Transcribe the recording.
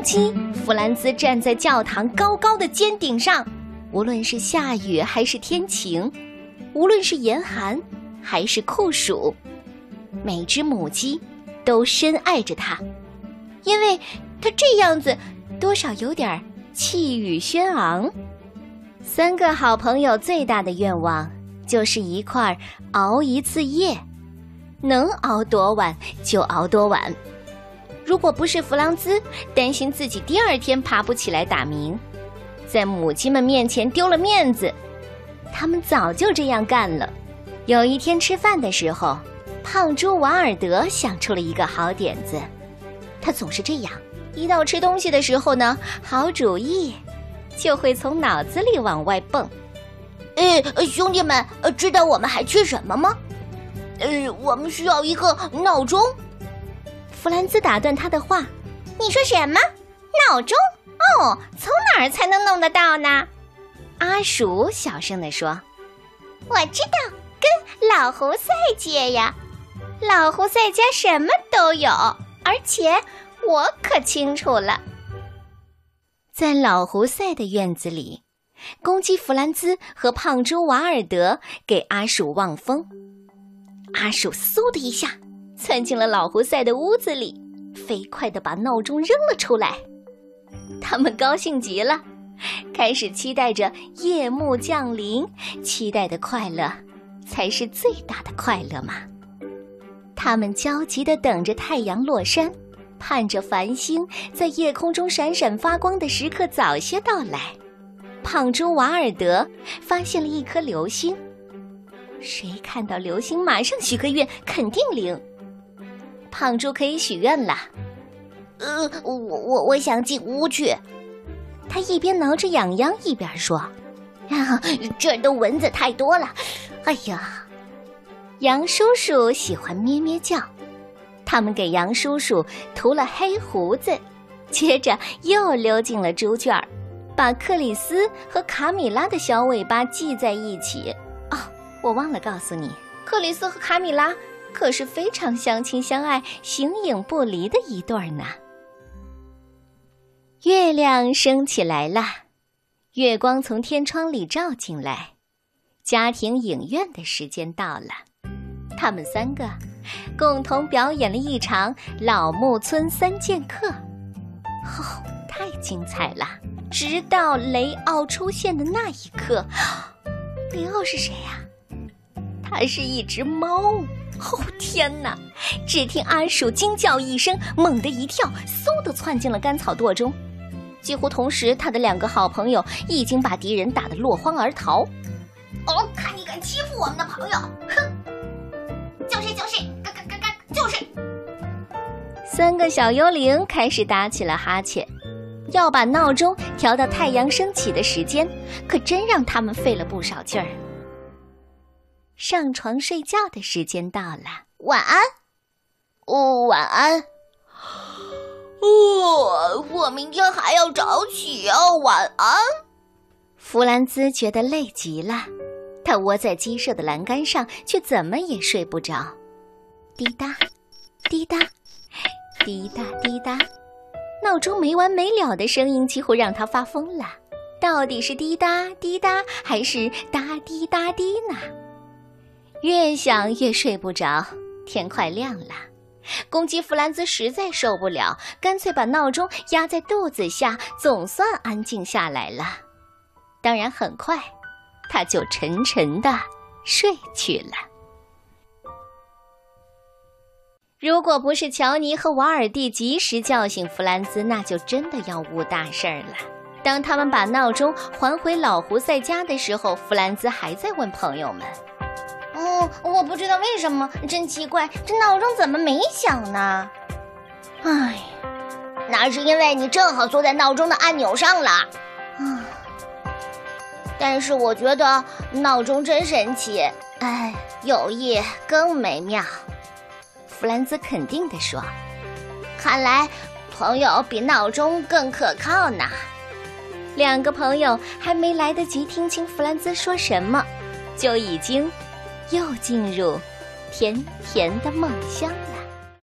鸡弗兰兹站在教堂高高的尖顶上，无论是下雨还是天晴，无论是严寒还是酷暑，每只母鸡都深爱着它，因为它这样子多少有点气宇轩昂。三个好朋友最大的愿望就是一块儿熬一次夜，能熬多晚就熬多晚。如果不是弗朗兹担心自己第二天爬不起来打鸣，在母鸡们面前丢了面子，他们早就这样干了。有一天吃饭的时候，胖猪瓦尔德想出了一个好点子。他总是这样，一到吃东西的时候呢，好主意就会从脑子里往外蹦。呃，兄弟们，知道我们还缺什么吗？呃，我们需要一个闹钟。弗兰兹打断他的话：“你说什么？闹钟？哦，从哪儿才能弄得到呢？”阿鼠小声地说：“我知道，跟老胡赛借呀。老胡赛家什么都有，而且我可清楚了。在老胡赛的院子里，公鸡弗兰兹和胖猪瓦尔德给阿鼠望风。阿鼠嗖的一下。”窜进了老胡赛的屋子里，飞快地把闹钟扔了出来。他们高兴极了，开始期待着夜幕降临。期待的快乐，才是最大的快乐嘛！他们焦急地等着太阳落山，盼着繁星在夜空中闪闪发光的时刻早些到来。胖猪瓦尔德发现了一颗流星，谁看到流星马上许个愿，肯定灵。胖猪可以许愿了。呃，我我我想进屋去。他一边挠着痒痒，一边说：“啊，这儿的蚊子太多了。哎呀！”杨叔叔喜欢咩咩叫。他们给杨叔叔涂了黑胡子，接着又溜进了猪圈儿，把克里斯和卡米拉的小尾巴系在一起。哦，我忘了告诉你，克里斯和卡米拉。可是非常相亲相爱、形影不离的一对儿呢。月亮升起来了，月光从天窗里照进来，家庭影院的时间到了。他们三个共同表演了一场老木村三剑客，哦，太精彩了！直到雷奥出现的那一刻，雷奥是谁呀？他是一只猫。哦天哪！只听阿鼠惊叫一声，猛地一跳，嗖的窜进了干草垛中。几乎同时，他的两个好朋友已经把敌人打得落荒而逃。哦，看你敢欺负我们的朋友！哼！就是就是，嘎嘎嘎嘎，就是。三个小幽灵开始打起了哈欠，要把闹钟调到太阳升起的时间，可真让他们费了不少劲儿。上床睡觉的时间到了，晚安，哦，晚安，哦，我明天还要早起哦，晚安。弗兰兹觉得累极了，他窝在鸡舍的栏杆上，却怎么也睡不着。滴答，滴答，滴答滴答，闹钟没完没了的声音几乎让他发疯了。到底是滴答滴答，还是答滴答滴呢？越想越睡不着，天快亮了。公鸡弗兰兹实在受不了，干脆把闹钟压在肚子下，总算安静下来了。当然，很快他就沉沉的睡去了。如果不是乔尼和瓦尔蒂及时叫醒弗兰兹，那就真的要误大事儿了。当他们把闹钟还回老胡塞家的时候，弗兰兹还在问朋友们。哦，我不知道为什么，真奇怪，这闹钟怎么没响呢？唉，那是因为你正好坐在闹钟的按钮上了。啊，但是我觉得闹钟真神奇，哎，有意更美妙。弗兰兹肯定地说：“看来朋友比闹钟更可靠呢。”两个朋友还没来得及听清弗兰兹说什么，就已经。又进入甜甜的梦乡。